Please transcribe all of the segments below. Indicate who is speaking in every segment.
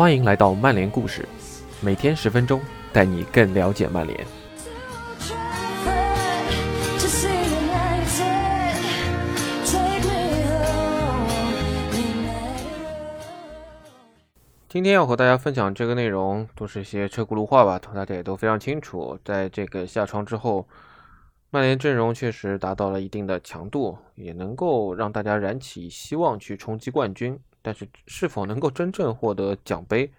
Speaker 1: 欢迎来到曼联故事，每天十分钟，带你更了解曼联。今天要和大家分享这个内容，都是一些车轱辘话吧，大家也都非常清楚。在这个下窗之后，曼联阵容确实达到了一定的强度，也能够让大家燃起希望去冲击冠军。但是，是否能够真正获得奖杯，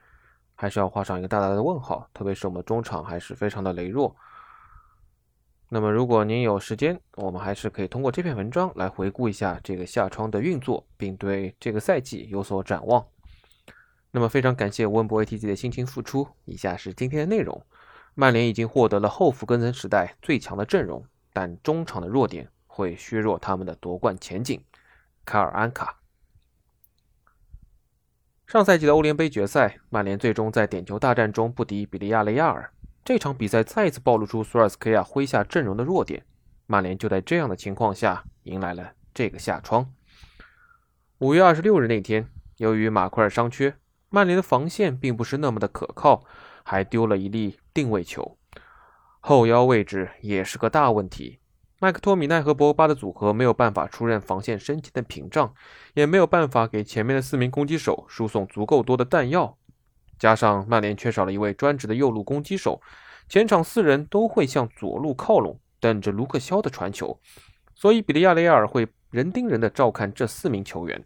Speaker 1: 还是要画上一个大大的问号。特别是我们中场还是非常的羸弱。那么，如果您有时间，我们还是可以通过这篇文章来回顾一下这个夏窗的运作，并对这个赛季有所展望。那么，非常感谢温博 ATG 的辛勤付出。以下是今天的内容：曼联已经获得了后弗根森时代最强的阵容，但中场的弱点会削弱他们的夺冠前景。卡尔安卡。上赛季的欧联杯决赛，曼联最终在点球大战中不敌比利亚雷亚尔。这场比赛再次暴露出索尔斯克亚麾下阵容的弱点。曼联就在这样的情况下迎来了这个下窗。五月二十六日那天，由于马奎尔伤缺，曼联的防线并不是那么的可靠，还丢了一粒定位球，后腰位置也是个大问题。麦克托米奈和博巴的组合没有办法出任防线身前的屏障，也没有办法给前面的四名攻击手输送足够多的弹药。加上曼联缺少了一位专职的右路攻击手，前场四人都会向左路靠拢，等着卢克肖的传球，所以比利亚雷亚尔会人盯人的照看这四名球员。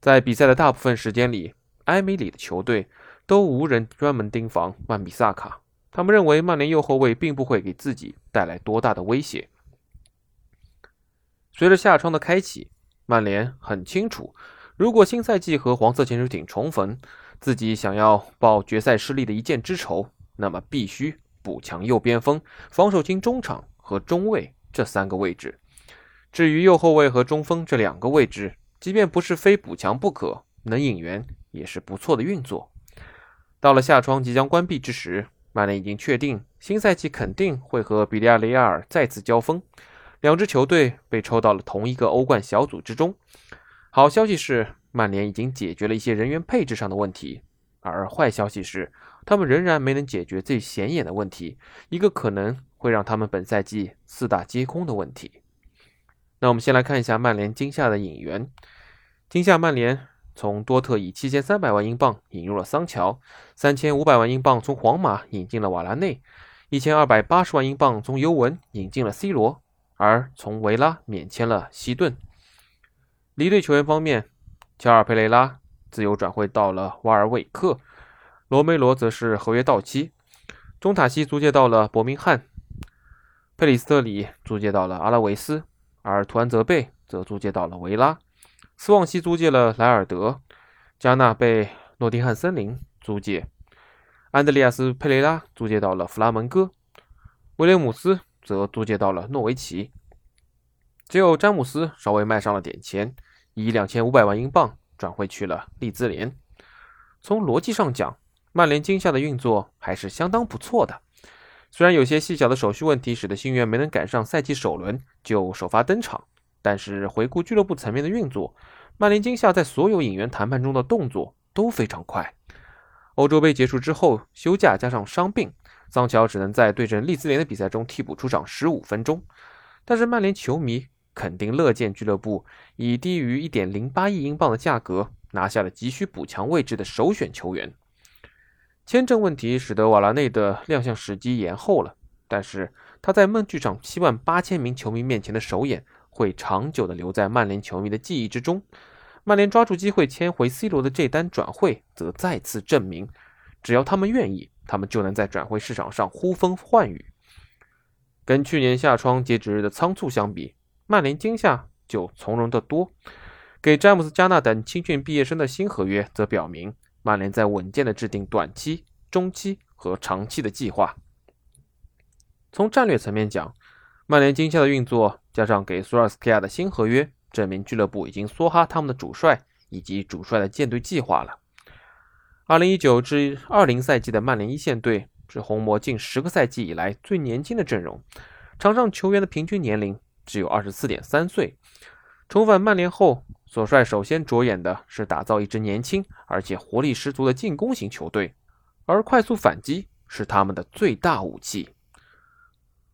Speaker 1: 在比赛的大部分时间里，埃梅里的球队都无人专门盯防曼比萨卡，他们认为曼联右后卫并不会给自己带来多大的威胁。随着夏窗的开启，曼联很清楚，如果新赛季和黄色潜水艇重逢，自己想要报决赛失利的一箭之仇，那么必须补强右边锋、防守型中场和中卫这三个位置。至于右后卫和中锋这两个位置，即便不是非补强不可，能引援也是不错的运作。到了夏窗即将关闭之时，曼联已经确定新赛季肯定会和比利亚雷亚尔再次交锋。两支球队被抽到了同一个欧冠小组之中。好消息是，曼联已经解决了一些人员配置上的问题；而坏消息是，他们仍然没能解决最显眼的问题，一个可能会让他们本赛季四大皆空的问题。那我们先来看一下曼联今夏的引援。今夏曼联从多特以七千三百万英镑引入了桑乔，三千五百万英镑从皇马引进了瓦拉内，一千二百八十万英镑从尤文引进了 C 罗。而从维拉免签了希顿。离队球员方面，乔尔佩雷拉自由转会到了瓦尔韦克，罗梅罗则是合约到期。中塔西租借到了伯明翰，佩里斯特里租借到了阿拉维斯，而图安泽贝则租借到了维拉。斯旺西租借了莱尔德，加纳被诺丁汉森林租借，安德烈亚斯佩雷拉租借到了弗拉门戈，威廉姆斯。则租借到了诺维奇，只有詹姆斯稍微卖上了点钱，以两千五百万英镑转会去了利兹联。从逻辑上讲，曼联今夏的运作还是相当不错的。虽然有些细小的手续问题使得新援没能赶上赛季首轮就首发登场，但是回顾俱乐部层面的运作，曼联今夏在所有引援谈判中的动作都非常快。欧洲杯结束之后，休假加上伤病。桑乔只能在对阵利兹联的比赛中替补出场十五分钟，但是曼联球迷肯定乐见俱乐部以低于一点零八亿英镑的价格拿下了急需补强位置的首选球员。签证问题使得瓦拉内的亮相时机延后了，但是他在梦剧场七万八千名球迷面前的首演会长久的留在曼联球迷的记忆之中。曼联抓住机会签回 C 罗的这单转会，则再次证明，只要他们愿意。他们就能在转会市场上呼风唤雨。跟去年夏窗截止日的仓促相比，曼联今夏就从容得多。给詹姆斯、加纳等青训毕业生的新合约，则表明曼联在稳健的制定短期、中期和长期的计划。从战略层面讲，曼联今夏的运作加上给索尔斯克亚的新合约，证明俱乐部已经梭哈他们的主帅以及主帅的舰队计划了。二零一九至二零赛季的曼联一线队是红魔近十个赛季以来最年轻的阵容，场上球员的平均年龄只有二十四点三岁。重返曼联后，索帅首先着眼的是打造一支年轻而且活力十足的进攻型球队，而快速反击是他们的最大武器。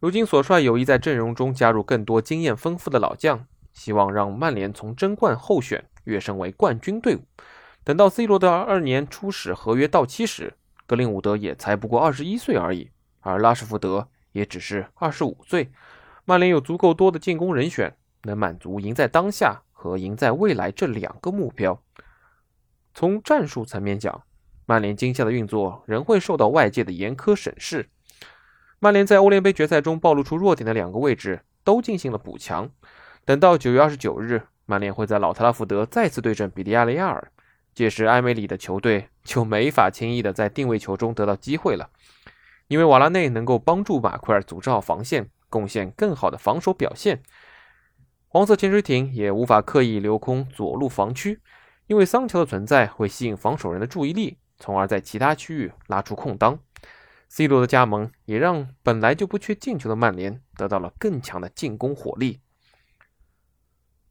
Speaker 1: 如今，索帅有意在阵容中加入更多经验丰富的老将，希望让曼联从争冠候选跃升为冠军队伍。等到 C 罗的二年初始合约到期时，格林伍德也才不过二十一岁而已，而拉什福德也只是二十五岁。曼联有足够多的进攻人选，能满足赢在当下和赢在未来这两个目标。从战术层面讲，曼联今夏的运作仍会受到外界的严苛审视。曼联在欧联杯决赛中暴露出弱点的两个位置都进行了补强。等到九月二十九日，曼联会在老特拉福德再次对阵比利亚雷亚尔。届时，埃梅里的球队就没法轻易的在定位球中得到机会了，因为瓦拉内能够帮助马奎尔组织好防线，贡献更好的防守表现。黄色潜水艇也无法刻意留空左路防区，因为桑乔的存在会吸引防守人的注意力，从而在其他区域拉出空当。C 罗的加盟也让本来就不缺进球的曼联得到了更强的进攻火力。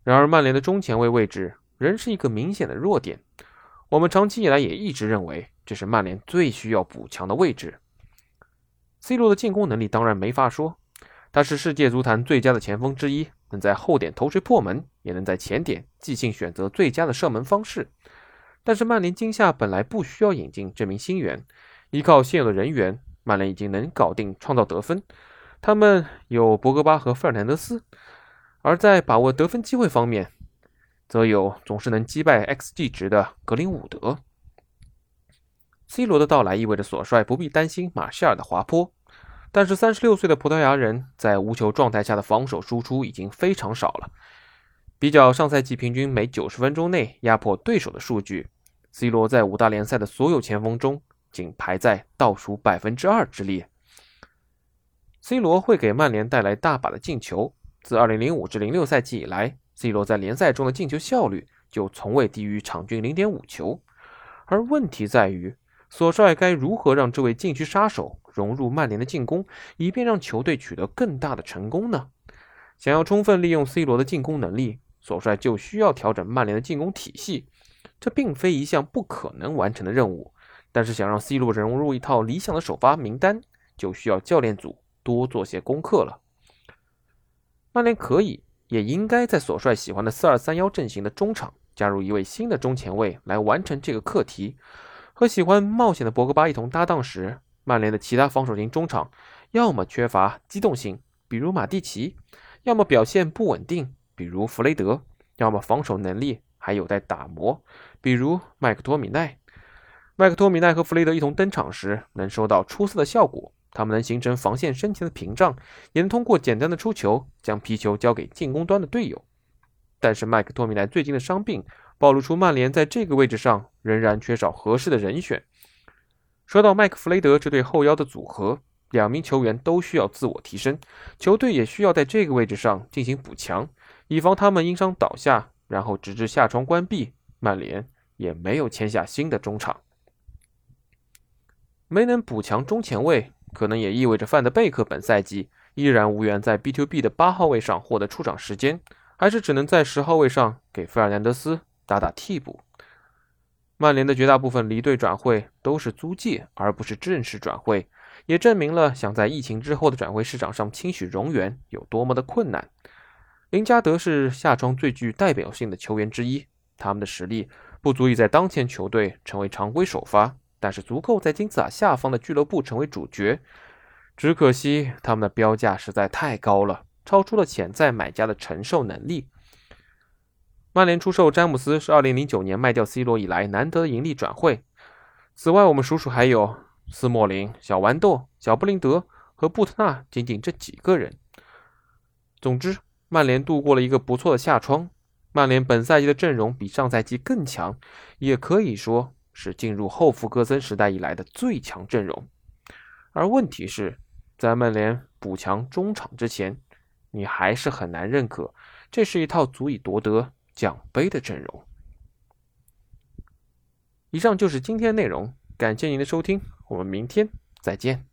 Speaker 1: 然而，曼联的中前卫位置仍是一个明显的弱点。我们长期以来也一直认为，这是曼联最需要补强的位置。C 罗的进攻能力当然没法说，他是世界足坛最佳的前锋之一，能在后点头锤破门，也能在前点即兴选择最佳的射门方式。但是曼联今夏本来不需要引进这名新援，依靠现有的人员，曼联已经能搞定创造得分。他们有博格巴和费尔南德斯，而在把握得分机会方面。则有总是能击败 XG 值的格林伍德。C 罗的到来意味着索帅不必担心马歇尔的滑坡，但是三十六岁的葡萄牙人在无球状态下的防守输出已经非常少了。比较上赛季平均每九十分钟内压迫对手的数据，C 罗在五大联赛的所有前锋中仅排在倒数百分之二之列。C 罗会给曼联带来大把的进球，自二零零五至零六赛季以来。C 罗在联赛中的进球效率就从未低于场均零点五球，而问题在于，索帅该如何让这位禁区杀手融入曼联的进攻，以便让球队取得更大的成功呢？想要充分利用 C 罗的进攻能力，索帅就需要调整曼联的进攻体系，这并非一项不可能完成的任务。但是想让 C 罗融入一套理想的首发名单，就需要教练组多做些功课了。曼联可以。也应该在索帅喜欢的四二三幺阵型的中场加入一位新的中前卫来完成这个课题。和喜欢冒险的博格巴一同搭档时，曼联的其他防守型中场要么缺乏机动性，比如马蒂奇；要么表现不稳定，比如弗雷德；要么防守能力还有待打磨，比如麦克托米奈。麦克托米奈和弗雷德一同登场时，能收到出色的效果。他们能形成防线身前的屏障，也能通过简单的出球将皮球交给进攻端的队友。但是麦克托米奈最近的伤病暴露出曼联在这个位置上仍然缺少合适的人选。说到麦克弗雷德这对后腰的组合，两名球员都需要自我提升，球队也需要在这个位置上进行补强，以防他们因伤倒下，然后直至下窗关闭，曼联也没有签下新的中场，没能补强中前卫。可能也意味着范德贝克本赛季依然无缘在 B to B 的八号位上获得出场时间，还是只能在十号位上给费尔南德斯打打替补。曼联的绝大部分离队转会都是租借，而不是正式转会，也证明了想在疫情之后的转会市场上清取荣源有多么的困难。林加德是夏窗最具代表性的球员之一，他们的实力不足以在当前球队成为常规首发。但是足够在金字塔下方的俱乐部成为主角，只可惜他们的标价实在太高了，超出了潜在买家的承受能力。曼联出售詹姆斯是2009年卖掉 C 罗以来难得的盈利转会。此外，我们数数还有斯莫林、小豌豆、小布林德和布特纳，仅仅这几个人。总之，曼联度过了一个不错的夏窗。曼联本赛季的阵容比上赛季更强，也可以说。是进入后弗格森时代以来的最强阵容，而问题是，在曼联补强中场之前，你还是很难认可这是一套足以夺得奖杯的阵容。以上就是今天内容，感谢您的收听，我们明天再见。